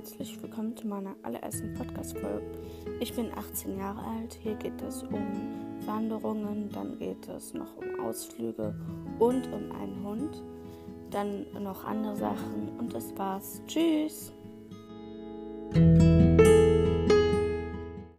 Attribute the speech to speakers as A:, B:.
A: herzlich willkommen zu meiner allerersten Podcast-Folge. Ich bin 18 Jahre alt. Hier geht es um Wanderungen, dann geht es noch um Ausflüge und um einen Hund. Dann noch andere Sachen und das war's. Tschüss!